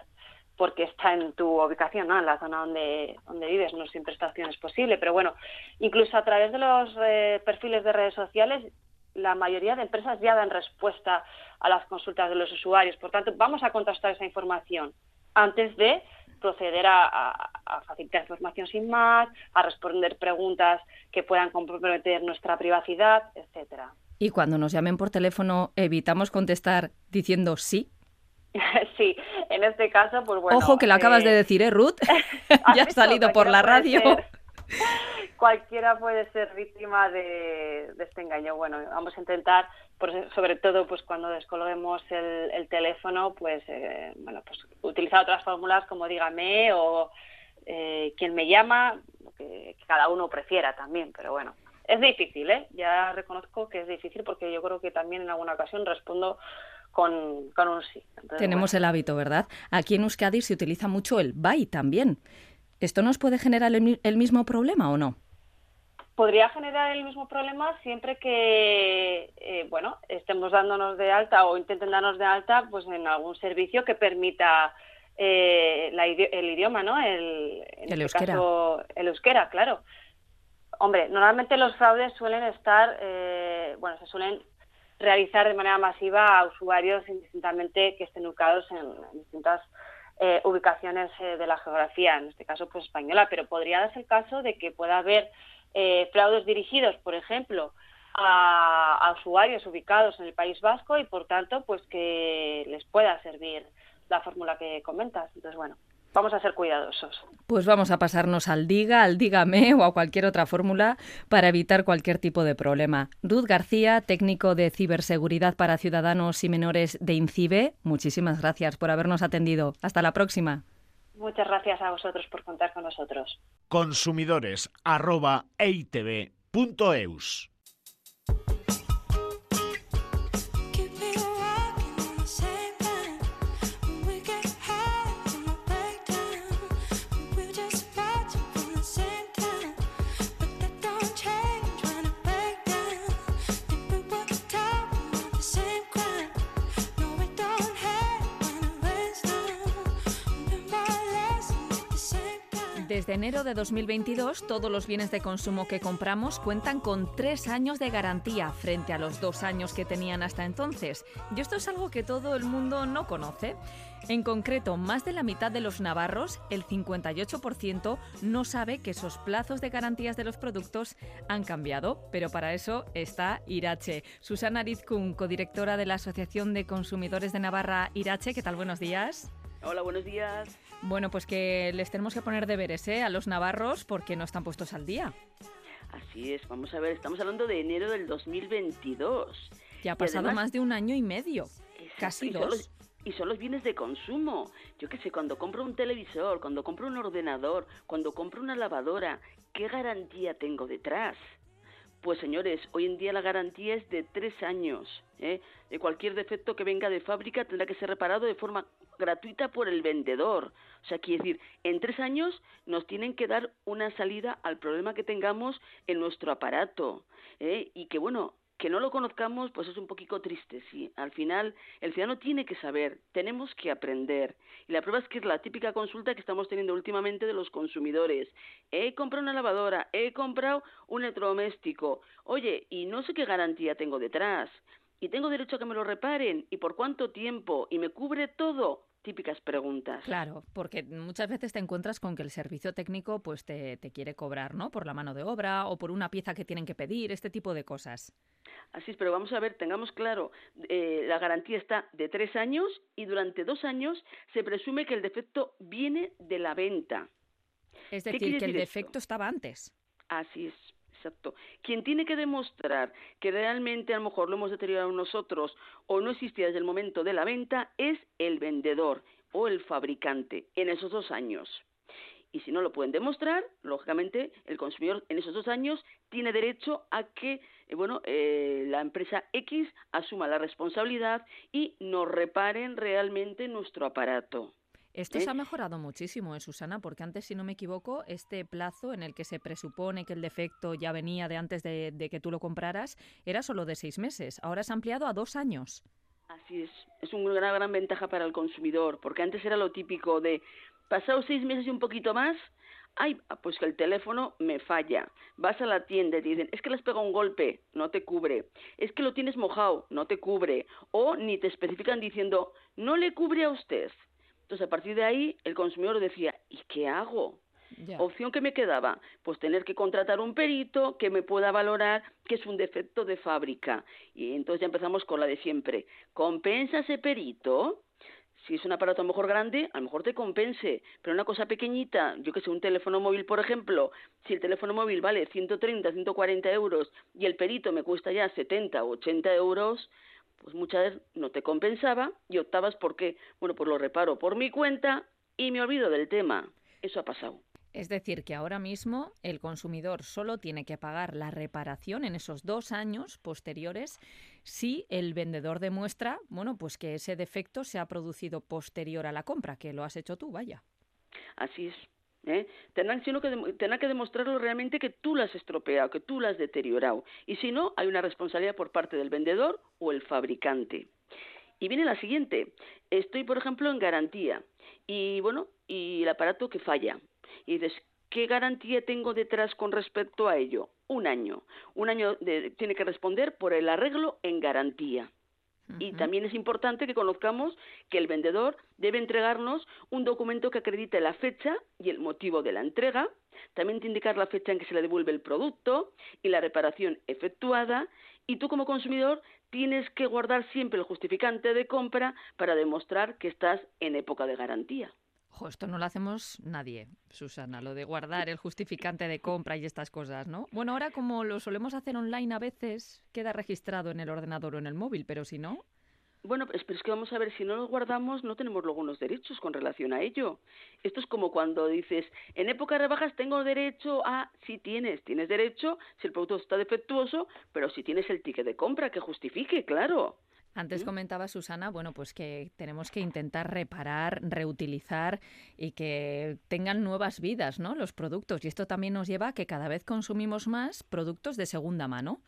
Speaker 6: porque está en tu ubicación, ¿no? en la zona donde, donde vives, no siempre esta opción es posible, pero bueno, incluso a través de los eh, perfiles de redes sociales, la mayoría de empresas ya dan respuesta a las consultas de los usuarios, por tanto, vamos a contrastar esa información antes de proceder a, facilitar información sin más, a responder preguntas que puedan comprometer nuestra privacidad, etcétera.
Speaker 2: Y cuando nos llamen por teléfono, evitamos contestar diciendo sí.
Speaker 6: sí, en este caso, pues bueno.
Speaker 2: Ojo que lo acabas de eh, decir, ¿eh, Ruth? ya ha salido por la radio.
Speaker 6: cualquiera puede ser víctima de, este engaño. Bueno, vamos a intentar, sobre todo, pues cuando descolguemos el, teléfono, pues eh, bueno, pues utilizar otras fórmulas como dígame o eh, quien me llama, que, cada uno prefiera también, pero bueno. Es difícil, ¿eh? Ya reconozco que es difícil porque yo creo que también en alguna ocasión respondo con, un sí.
Speaker 2: Tenemos el hábito, ¿verdad? Aquí en Euskadi se utiliza mucho el bye también. ¿Esto nos puede generar el mismo problema o no?
Speaker 6: podría generar el mismo problema siempre que, eh, bueno, estemos dándonos de alta o intenten darnos de alta pues en algún servicio que permita eh, el idioma, ¿no?
Speaker 2: El,
Speaker 6: en
Speaker 2: el este euskera.
Speaker 6: el euskera, claro. Hombre, normalmente los fraudes suelen estar, eh, bueno, se suelen realizar de manera masiva a usuarios indistintamente que estén ubicados en, distintas ubicaciones de la geografía, en este caso pues española, pero podría darse el caso de que pueda haber eh, fraudes dirigidos, por ejemplo, a, usuarios ubicados en el País Vasco y, por tanto, pues que les pueda servir la fórmula que comentas. Entonces, bueno, vamos a ser cuidadosos.
Speaker 2: Pues vamos a pasarnos al Diga, al Dígame o a cualquier otra fórmula para evitar cualquier tipo de problema. Ruth García, técnico de ciberseguridad para ciudadanos y menores de INCIBE, muchísimas gracias por habernos atendido. Hasta la próxima.
Speaker 6: Muchas gracias a vosotros por contar con nosotros.
Speaker 4: Consumidores
Speaker 2: Desde enero de 2022, todos los bienes de consumo que compramos cuentan con tres años de garantía frente a los dos años que tenían hasta entonces. Y esto es algo que todo el mundo no conoce. En concreto, más de la mitad de los navarros, el 58%, no sabe que esos plazos de garantías de los productos han cambiado, pero para eso está Irache. Susana Rizkun, codirectora de la Asociación de Consumidores de Navarra Irache, ¿qué tal? Buenos días.
Speaker 7: Hola, buenos días.
Speaker 2: Bueno, pues que les tenemos que poner deberes ¿eh? a los navarros porque no están puestos al día.
Speaker 7: Así es, vamos a ver, estamos hablando de enero del 2022.
Speaker 2: Ya ha pasado más de un año y medio, casi dos.
Speaker 7: y son los bienes de consumo. Yo qué sé, cuando compro un televisor, cuando compro un ordenador, cuando compro una lavadora, ¿qué garantía tengo detrás? Pues señores, hoy en día la garantía es de tres años. ¿eh? De cualquier defecto que venga de fábrica tendrá que ser reparado de forma gratuita por el vendedor. O sea, quiere decir, en tres años nos tienen que dar una salida al problema que tengamos en nuestro aparato. ¿eh? Y que bueno, que no lo conozcamos, pues es un poquito triste, sí. Al final, el ciudadano tiene que saber, tenemos que aprender. Y la prueba es que es la típica consulta que estamos teniendo últimamente de los consumidores. He comprado una lavadora, he comprado un electrodoméstico. Oye, y no sé qué garantía tengo detrás. Y tengo derecho a que me lo reparen. ¿Y por cuánto tiempo? ¿Y me cubre todo? Típicas preguntas.
Speaker 2: Claro, porque muchas veces te encuentras con que el servicio técnico pues te, quiere cobrar, ¿no? Por la mano de obra o por una pieza que tienen que pedir, este tipo de cosas.
Speaker 7: Así es, pero vamos a ver, tengamos claro, eh, la garantía está de tres años y durante dos años se presume que el defecto viene de la venta.
Speaker 2: Es decir, que el defecto estaba antes.
Speaker 7: Así es. Exacto. Quien tiene que demostrar que realmente a lo mejor lo hemos deteriorado nosotros o no existía desde el momento de la venta es el vendedor o el fabricante en esos dos años. Y si no lo pueden demostrar, lógicamente el consumidor en esos dos años tiene derecho a que eh, bueno, eh, la empresa X asuma la responsabilidad y nos reparen realmente nuestro aparato.
Speaker 2: Esto se ha mejorado muchísimo, ¿eh, Susana? Porque antes, si no me equivoco, este plazo en el que se presupone que el defecto ya venía de antes de, que tú lo compraras era solo de seis meses. Ahora se ha ampliado a dos años.
Speaker 7: Así es. Es una gran, gran ventaja para el consumidor, porque antes era lo típico de pasado seis meses y un poquito más, ay, pues que el teléfono me falla. Vas a la tienda y te dicen, es que les pega un golpe, no te cubre. Es que lo tienes mojado, no te cubre. O ni te especifican diciendo, no le cubre a usted Entonces, a partir de ahí, el consumidor decía, ¿y qué hago? Opción que me quedaba, pues tener que contratar un perito que me pueda valorar que es un defecto de fábrica. Y entonces ya empezamos con la de siempre. ¿Compensa ese perito? Si es un aparato a lo mejor grande, a lo mejor te compense, pero una cosa pequeñita, yo que sé, un teléfono móvil, por ejemplo, si el teléfono móvil vale 130, 140 euros y el perito me cuesta ya 70 o 80 euros, pues muchas veces no te compensaba y optabas por qué, bueno, pues lo reparo por mi cuenta y me olvido del tema. Eso ha pasado.
Speaker 2: Es decir, que ahora mismo el consumidor solo tiene que pagar la reparación en esos dos años posteriores si el vendedor demuestra, bueno, pues que ese defecto se ha producido posterior a la compra, que lo has hecho tú, vaya.
Speaker 7: Así es. ¿Eh? Tendrán, sino que, tendrán que demostrarlo realmente que tú lo has estropeado, que tú lo has deteriorado. Y si no, hay una responsabilidad por parte del vendedor o el fabricante. Y viene la siguiente. Estoy, por ejemplo, en garantía. Y bueno, y el aparato que falla. Y dices, ¿qué garantía tengo detrás con respecto a ello? Un año. Un año tiene que responder por el arreglo en garantía. Y también es importante que conozcamos que el vendedor debe entregarnos un documento que acredite la fecha y el motivo de la entrega, también te indicar la fecha en que se le devuelve el producto y la reparación efectuada, y tú como consumidor tienes que guardar siempre el justificante de compra para demostrar que estás en época de garantía.
Speaker 2: Esto no lo hacemos nadie, Susana, lo de guardar el justificante de compra y estas cosas, ¿no? Bueno, ahora como lo solemos hacer online a veces, queda registrado en el ordenador o en el móvil, pero si no...
Speaker 7: Bueno, pero es que vamos a ver, si no lo guardamos, no tenemos luego unos derechos con relación a ello. Esto es como cuando dices, en época de rebajas tengo derecho a, si tienes, tienes derecho, si el producto está defectuoso, pero si tienes el ticket de compra que justifique, claro.
Speaker 2: Antes comentaba Susana, bueno, pues que tenemos que intentar reparar, reutilizar y que tengan nuevas vidas, ¿no? Los productos. Y esto también nos lleva a que cada vez consumimos más productos de segunda mano.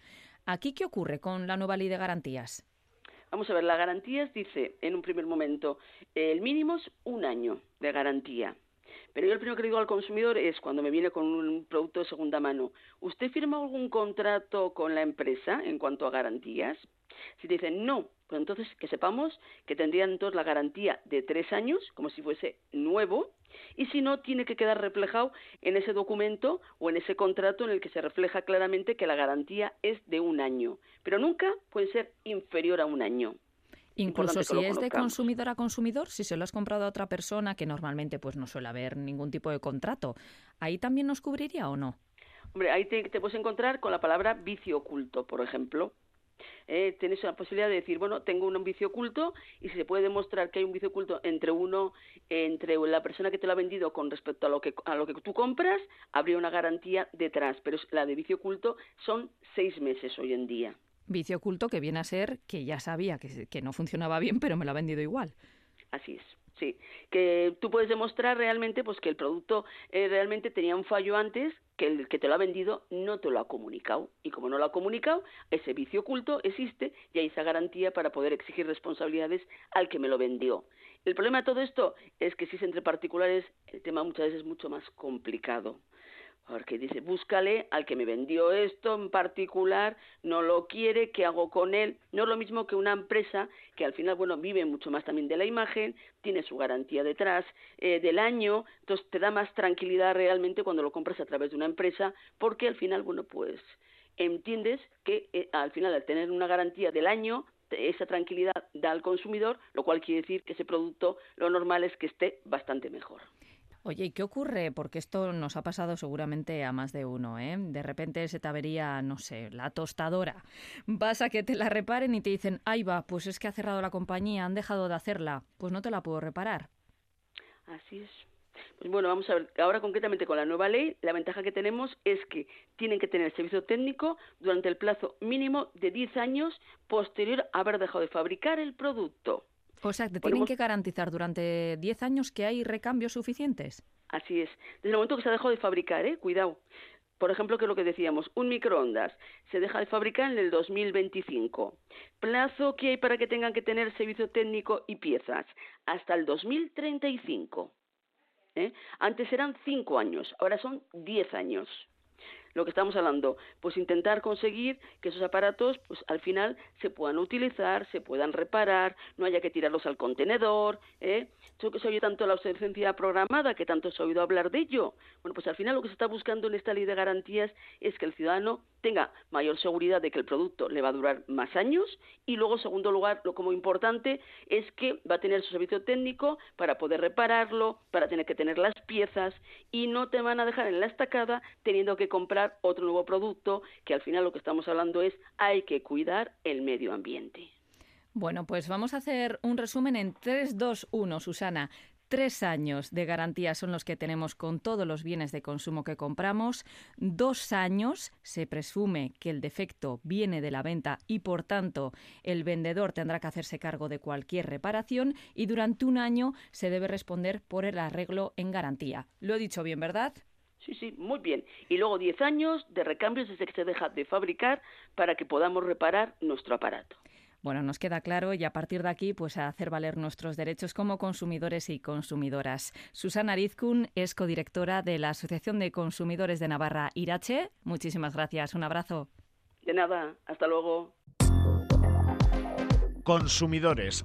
Speaker 2: ¿Aquí qué ocurre con la nueva ley de garantías?
Speaker 7: Vamos a ver, la garantías dice en un primer momento, el mínimo es un año de garantía. Pero yo el primero que digo al consumidor es cuando me viene con un producto de segunda mano, ¿usted firma algún contrato con la empresa en cuanto a garantías? Si te dicen no, pues entonces que sepamos que tendrían entonces la garantía de tres años, como si fuese nuevo, y si no, tiene que quedar reflejado en ese documento o en ese contrato en el que se refleja claramente que la garantía es de un año, pero nunca puede ser inferior a un año.
Speaker 2: Incluso si es de consumidor a consumidor, si se lo has comprado a otra persona, que normalmente pues no suele haber ningún tipo de contrato, ¿ahí también nos cubriría o no?
Speaker 7: Hombre, ahí te, te puedes encontrar con la palabra vicio oculto, por ejemplo. Eh, tienes la posibilidad de decir, bueno, tengo un vicio oculto y si se puede demostrar que hay un vicio oculto entre uno, entre la persona que te lo ha vendido con respecto a lo que, a lo que tú compras, habría una garantía detrás. Pero la de vicio oculto son seis meses hoy en día.
Speaker 2: Vicio oculto que viene a ser que ya sabía que, que no funcionaba bien, pero me lo ha vendido igual.
Speaker 7: Así es. Sí, que tú puedes demostrar realmente pues que el producto eh, realmente tenía un fallo antes, que el que te lo ha vendido no te lo ha comunicado y como no lo ha comunicado, ese vicio oculto existe y hay esa garantía para poder exigir responsabilidades al que me lo vendió. El problema de todo esto es que si es entre particulares, el tema muchas veces es mucho más complicado. Porque dice, búscale al que me vendió esto en particular, no lo quiere, ¿qué hago con él? No es lo mismo que una empresa que al final, bueno, vive mucho más también de la imagen, tiene su garantía detrás eh, del año, entonces te da más tranquilidad realmente cuando lo compras a través de una empresa, porque al final, bueno, pues entiendes que eh, al final al tener una garantía del año, esa tranquilidad da al consumidor, lo cual quiere decir que ese producto lo normal es que esté bastante mejor.
Speaker 2: Oye, ¿y qué ocurre? Porque esto nos ha pasado seguramente a más de uno, ¿eh? De repente se te avería, no sé, la tostadora. Vas a que te la reparen y te dicen, ahí va, pues es que ha cerrado la compañía, han dejado de hacerla, pues no te la puedo reparar.
Speaker 7: Así es. Pues bueno, vamos a ver, ahora concretamente con la nueva ley, la ventaja que tenemos es que tienen que tener servicio técnico durante el plazo mínimo de 10 años posterior a haber dejado de fabricar el producto.
Speaker 2: O sea, ¿te tienen que garantizar durante 10 años que hay recambios suficientes?
Speaker 7: Así es. Desde el momento que se ha dejado de fabricar, ¿eh? Cuidado. Por ejemplo, que lo que decíamos, un microondas se deja de fabricar en el 2025. Plazo que hay para que tengan que tener servicio técnico y piezas hasta el 2035. ¿eh? Antes eran 5 años, ahora son 10 años. Lo que estamos hablando, pues intentar conseguir que esos aparatos, pues al final se puedan utilizar, se puedan reparar, no haya que tirarlos al contenedor, ¿eh? Eso que se oye tanto la ausencia programada, que tanto se ha oído hablar de ello. Bueno, pues al final lo que se está buscando en esta ley de garantías es que el ciudadano tenga mayor seguridad de que el producto le va a durar más años y luego, segundo lugar, lo como importante es que va a tener su servicio técnico para poder repararlo, para tener que tener las piezas y no te van a dejar en la estacada teniendo que comprar otro nuevo producto que al final lo que estamos hablando es hay que cuidar el medio ambiente.
Speaker 2: Bueno, pues vamos a hacer un resumen en 3, 2, 1, Susana. Tres años de garantía son los que tenemos con todos los bienes de consumo que compramos. Dos años se presume que el defecto viene de la venta y, por tanto, el vendedor tendrá que hacerse cargo de cualquier reparación. Y durante un año se debe responder por el arreglo en garantía. Lo he dicho bien, ¿verdad?
Speaker 7: Sí, sí, muy bien. Y luego diez años de recambios desde que se deja de fabricar para que podamos reparar nuestro aparato.
Speaker 2: Bueno, nos queda claro y a partir de aquí, pues a hacer valer nuestros derechos como consumidores y consumidoras. Susana Arizkun es codirectora de la Asociación de Consumidores de Navarra, Irache. Muchísimas gracias. Un abrazo.
Speaker 7: De nada. Hasta luego.
Speaker 4: Consumidores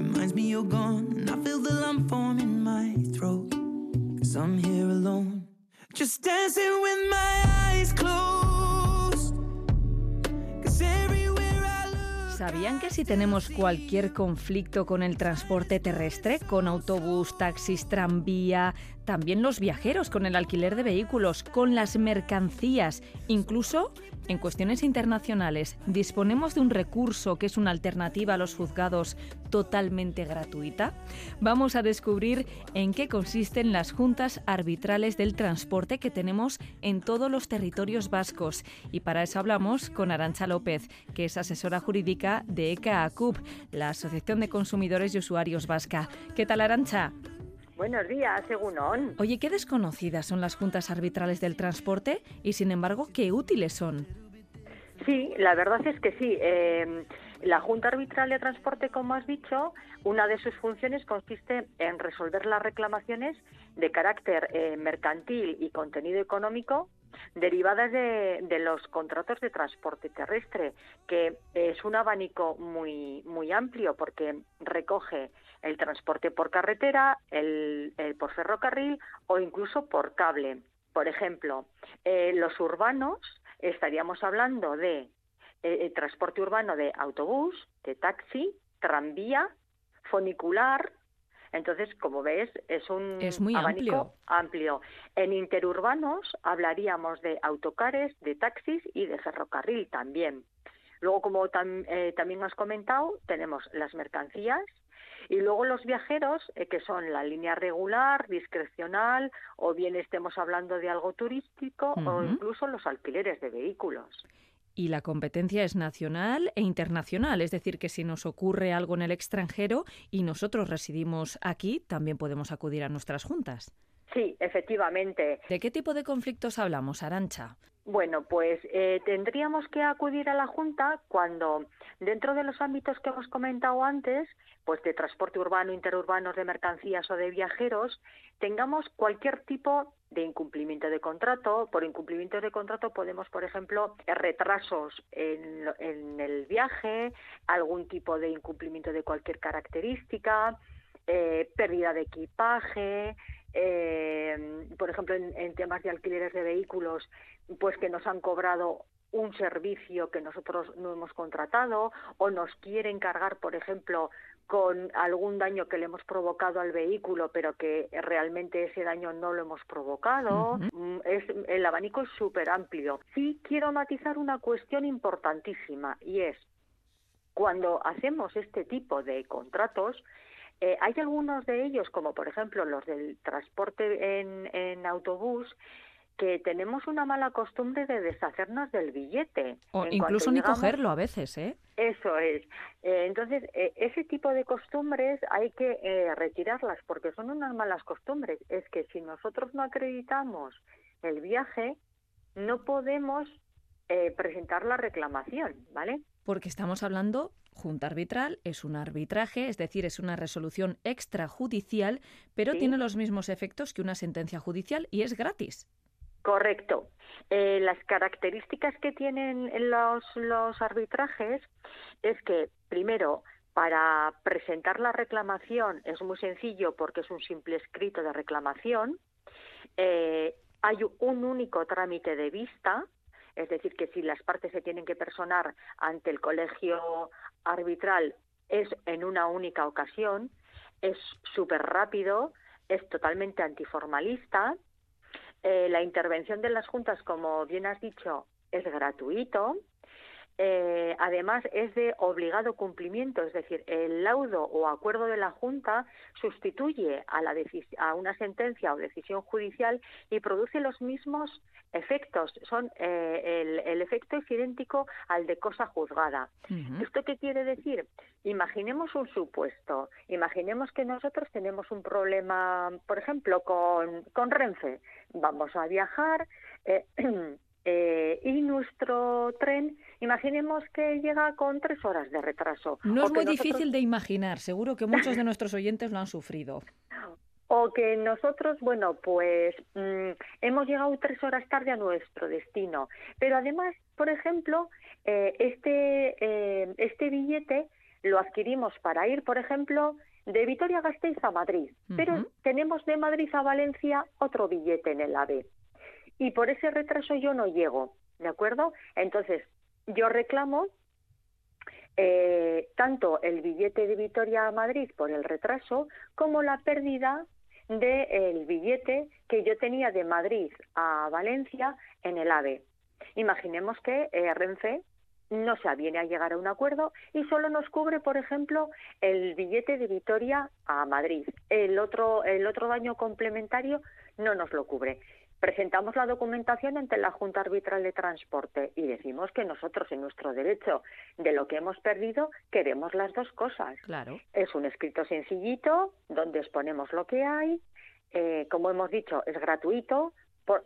Speaker 4: reminds me you're gone, and I feel the lump form in my throat. Cause I'm here alone, just dancing with my eyes closed. Cause everywhere I look.
Speaker 2: ¿Sabían que si tenemos cualquier conflicto con el transporte terrestre, con autobús, taxis, tranvía, también los viajeros con el alquiler de vehículos, con las mercancías, incluso en cuestiones internacionales, disponemos de un recurso que es una alternativa a los juzgados totalmente gratuita. Vamos a descubrir en qué consisten las juntas arbitrales del transporte que tenemos en todos los territorios vascos. Y para eso hablamos con Arancha López, que es asesora jurídica de ECA ACUP, la Asociación de Consumidores y Usuarios Vasca. ¿Qué tal, Arancha?
Speaker 8: Buenos días, según
Speaker 2: Oye, qué desconocidas son las juntas arbitrales del transporte y, sin embargo, qué útiles son.
Speaker 8: Sí, la verdad es que sí. Eh, la Junta Arbitral de Transporte, como has dicho, una de sus funciones consiste en resolver las reclamaciones de carácter eh, mercantil y contenido económico derivadas de, de, los contratos de transporte terrestre, que es un abanico muy, muy amplio porque recoge el transporte por carretera, el, por ferrocarril o incluso por cable. Por ejemplo, eh, los urbanos estaríamos hablando de eh, transporte urbano de autobús, de taxi, tranvía, funicular. Entonces, como ves, es un
Speaker 2: muy
Speaker 8: abanico amplio. En interurbanos hablaríamos de autocares, de taxis y de ferrocarril también. Luego, como eh, también has comentado, tenemos las mercancías, y luego los viajeros, eh, que son la línea regular, discrecional, o bien estemos hablando de algo turístico, o incluso los alquileres de vehículos.
Speaker 2: Y la competencia es nacional e internacional, es decir, que si nos ocurre algo en el extranjero y nosotros residimos aquí, también podemos acudir a nuestras juntas.
Speaker 8: Sí, efectivamente.
Speaker 2: ¿De qué tipo de conflictos hablamos, Arancha?
Speaker 8: Bueno, pues eh, tendríamos que acudir a la Junta cuando, dentro de los ámbitos que hemos comentado antes, pues de transporte urbano, interurbano, de mercancías o de viajeros, tengamos cualquier tipo de incumplimiento de contrato. Por incumplimiento de contrato podemos, por ejemplo, retrasos en, en el viaje, algún tipo de incumplimiento de cualquier característica, eh, pérdida de equipaje, eh, por ejemplo, en, temas de alquileres de vehículos, pues que nos han cobrado un servicio que nosotros no hemos contratado o nos quieren cargar, por ejemplo, con algún daño que le hemos provocado al vehículo, pero que realmente ese daño no lo hemos provocado. Mm, es, el abanico es súper amplio. Sí quiero matizar una cuestión importantísima y es cuando hacemos este tipo de contratos, eh, hay algunos de ellos, como por ejemplo los del transporte en, autobús, que tenemos una mala costumbre de deshacernos del billete.
Speaker 2: O incluso ni cogerlo a veces, ¿eh?
Speaker 8: Eso es. Eh, entonces, eh, ese tipo de costumbres hay que retirarlas porque son unas malas costumbres. Es que si nosotros no acreditamos el viaje, no podemos presentar la reclamación, ¿vale?
Speaker 2: Porque estamos hablando Junta arbitral es un arbitraje, es decir, es una resolución extrajudicial, pero tiene los mismos efectos que una sentencia judicial y es gratis.
Speaker 8: Correcto. Eh, las características que tienen los, los arbitrajes es que, primero, para presentar la reclamación es muy sencillo porque es un simple escrito de reclamación. Eh, hay un único trámite de vista, es decir, que si las partes se tienen que personar ante el colegio arbitral es en una única ocasión, es súper rápido, es totalmente antiformalista. Eh, la intervención de las juntas, como bien has dicho, es gratuito. Eh, además es de obligado cumplimiento, es decir, el laudo o acuerdo de la Junta sustituye a, la a una sentencia o decisión judicial y produce los mismos efectos. Son eh, el, efecto es idéntico al de cosa juzgada. ¿Esto qué quiere decir? Imaginemos un supuesto. Imaginemos que nosotros tenemos un problema, por ejemplo, con, con Renfe. Vamos a viajar. Eh, Eh, y nuestro tren, imaginemos que llega con tres horas de retraso.
Speaker 2: No es muy difícil de imaginar, seguro que muchos de nuestros oyentes lo han sufrido.
Speaker 8: O que nosotros, bueno, pues mm, hemos llegado tres horas tarde a nuestro destino. Pero además, por ejemplo, eh, este, eh, este billete lo adquirimos para ir, por ejemplo, de Vitoria-Gasteiz a Madrid. Pero tenemos de Madrid a Valencia otro billete en el AVE y por ese retraso yo no llego, ¿de acuerdo? Entonces, yo reclamo eh, tanto el billete de Vitoria a Madrid por el retraso como la pérdida del billete que yo tenía de Madrid a Valencia en el AVE. Imaginemos que eh, Renfe no se aviene a llegar a un acuerdo y solo nos cubre, por ejemplo, el billete de Vitoria a Madrid. El otro, el otro daño complementario no nos lo cubre presentamos la documentación ante la Junta Arbitral de Transporte y decimos que nosotros en nuestro derecho de lo que hemos perdido queremos las dos cosas.
Speaker 2: Claro.
Speaker 8: Es un escrito sencillito donde exponemos lo que hay, eh, como hemos dicho, es gratuito,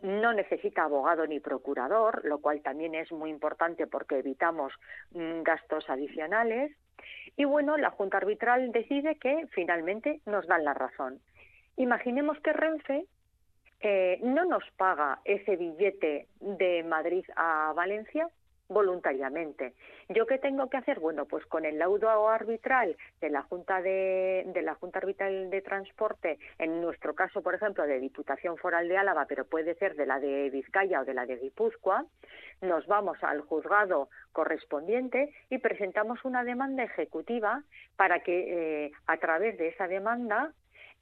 Speaker 8: no necesita abogado ni procurador, lo cual también es muy importante porque evitamos mm, gastos adicionales. Y bueno, la Junta Arbitral decide que finalmente nos dan la razón. Imaginemos que Renfe eh, no nos paga ese billete de Madrid a Valencia voluntariamente. ¿Yo qué tengo que hacer? Bueno, pues con el laudo arbitral de la Junta de, de, la Junta Arbitral de Transporte, en nuestro caso, por ejemplo, de Diputación Foral de Álava, pero puede ser de la de Vizcaya o de la de Guipúzcoa, nos vamos al juzgado correspondiente y presentamos una demanda ejecutiva para que eh, a través de esa demanda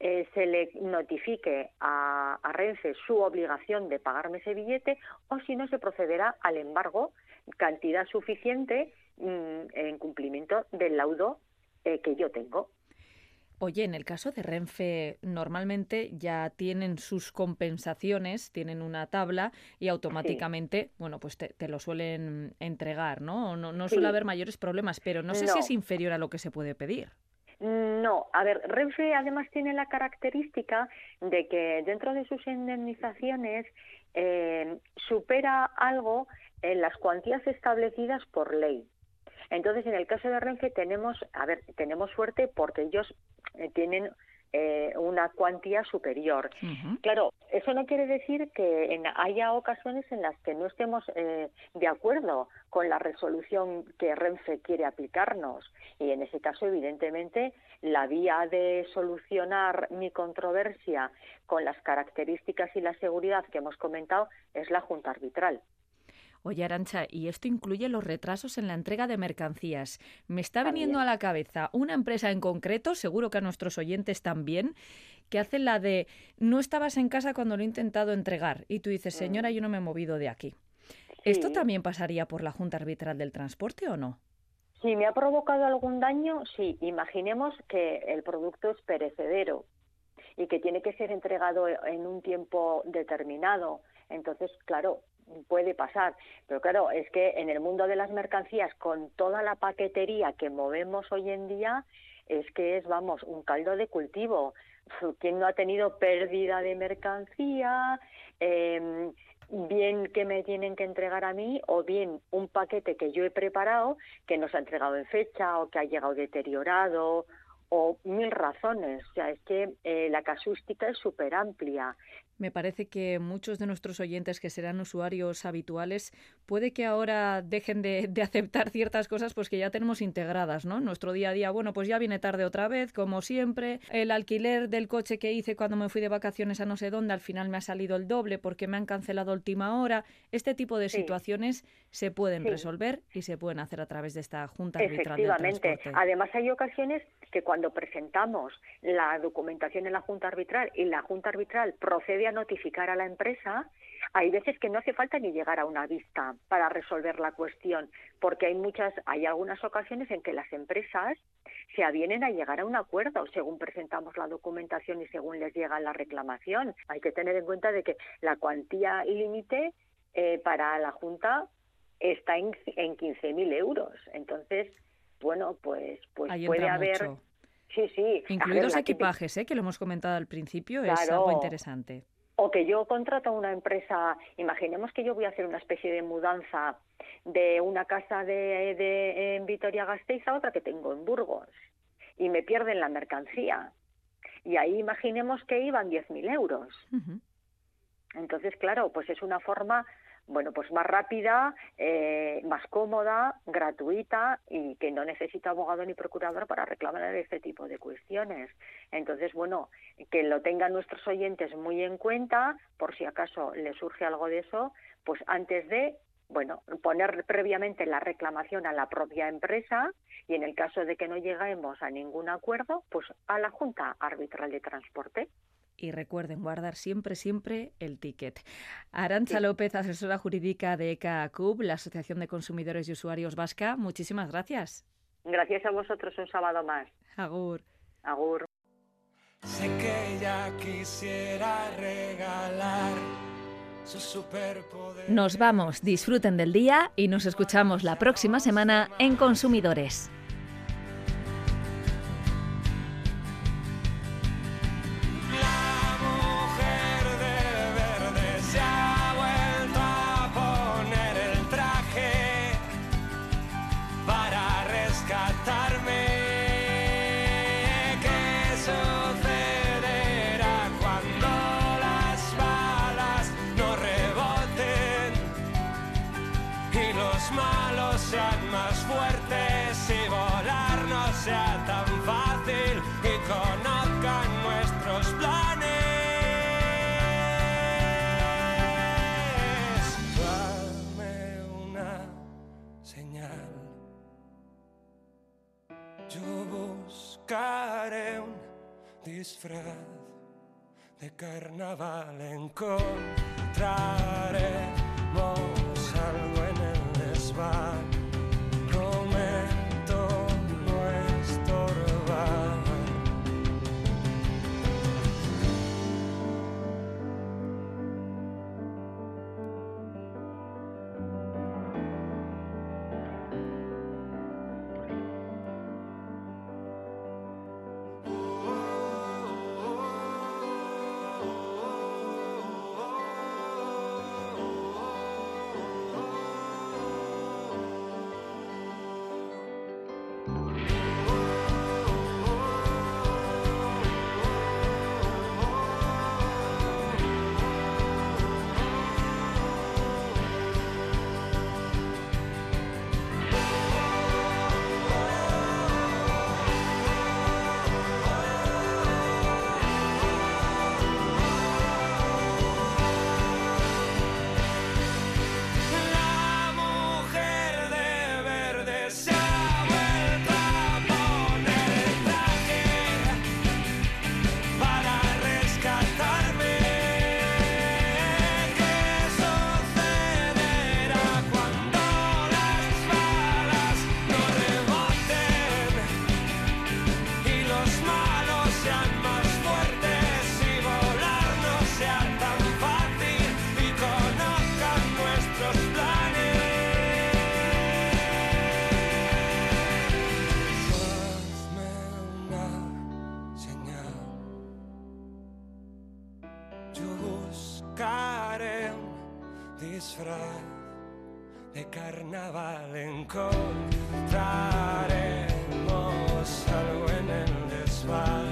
Speaker 8: eh, se le notifique a, Renfe su obligación de pagarme ese billete o si no se procederá al embargo cantidad suficiente mm, en cumplimiento del laudo eh, que yo tengo.
Speaker 2: Oye, en el caso de Renfe, normalmente ya tienen sus compensaciones, tienen una tabla y automáticamente, bueno, pues te, lo suelen entregar, ¿no? No, no suele haber mayores problemas, pero no sé si es inferior a lo que se puede pedir.
Speaker 8: No, a ver, Renfe además tiene la característica de que dentro de sus indemnizaciones eh, supera algo en las cuantías establecidas por ley. Entonces, en el caso de Renfe tenemos, a ver, tenemos suerte porque ellos eh, tienen eh, una cuantía superior. Claro, eso no quiere decir que haya ocasiones en las que no estemos eh, de acuerdo con la resolución que Renfe quiere aplicarnos. Y en ese caso, evidentemente, la vía de solucionar mi controversia con las características y la seguridad que hemos comentado es la Junta Arbitral.
Speaker 2: Oye, Arancha, y esto incluye los retrasos en la entrega de mercancías. Me está viniendo a la cabeza una empresa en concreto, seguro que a nuestros oyentes también, que hace la de no estabas en casa cuando lo he intentado entregar y tú dices, señora, yo no me he movido de aquí. ¿Esto también pasaría por la Junta Arbitral del Transporte o no?
Speaker 8: Si me ha provocado algún daño, sí. Imaginemos que el producto es perecedero y que tiene que ser entregado en un tiempo determinado. Entonces, claro, puede pasar. Pero claro, es que en el mundo de las mercancías, con toda la paquetería que movemos hoy en día, es que es, vamos, un caldo de cultivo. ¿Quién no ha tenido pérdida de mercancía? Eh, bien que me tienen que entregar a mí o bien un paquete que yo he preparado que no se ha entregado en fecha o que ha llegado deteriorado o mil razones. O sea, es que eh, la casústica es súper amplia.
Speaker 2: Me parece que muchos de nuestros oyentes que serán usuarios habituales puede que ahora dejen de, aceptar ciertas cosas pues que ya tenemos integradas, ¿no? Nuestro día a día, bueno, pues ya viene tarde otra vez, como siempre. El alquiler del coche que hice cuando me fui de vacaciones a no sé dónde, al final me ha salido el doble porque me han cancelado a última hora. Este tipo de situaciones se pueden resolver y se pueden hacer a través de esta Junta Arbitral
Speaker 8: Efectivamente. Además hay ocasiones que cuando presentamos la documentación en la Junta Arbitral y la Junta Arbitral procede a notificar a la empresa, hay veces que no hace falta ni llegar a una vista para resolver la cuestión, porque hay muchas, hay algunas ocasiones en que las empresas se avienen a llegar a un acuerdo según presentamos la documentación y según les llega la reclamación. Hay que tener en cuenta de que la cuantía límite eh, para la Junta está en, en 15.000 euros. Entonces, bueno, pues, pues puede haber... Sí, sí.
Speaker 2: Incluidos equipajes, ¿eh? que lo hemos comentado al principio, es algo interesante.
Speaker 8: O que yo contrato a una empresa, imaginemos que yo voy a hacer una especie de mudanza de una casa de, de en Vitoria-Gasteiz a otra que tengo en Burgos y me pierden la mercancía. Y ahí imaginemos que iban 10.000 euros. Entonces, claro, pues es una forma bueno, pues más rápida, eh, más cómoda, gratuita y que no necesita abogado ni procurador para reclamar este tipo de cuestiones. Entonces, bueno, que lo tengan nuestros oyentes muy en cuenta, por si acaso les surge algo de eso, pues antes de bueno, poner previamente la reclamación a la propia empresa y en el caso de que no lleguemos a ningún acuerdo, pues a la Junta Arbitral de Transporte
Speaker 2: y recuerden guardar siempre, siempre el ticket. Arancha López, asesora jurídica de ECA CUB, la Asociación de Consumidores y Usuarios Vasca, muchísimas gracias.
Speaker 8: Gracias a vosotros un sábado más.
Speaker 2: Agur.
Speaker 8: Agur.
Speaker 9: Sé que ella quisiera regalar su superpoder.
Speaker 2: Nos vamos, disfruten del día y nos escuchamos la próxima semana en Consumidores.
Speaker 9: Disfraz de carnaval encontraremos disfraz de carnaval encontraremos algo en el desván.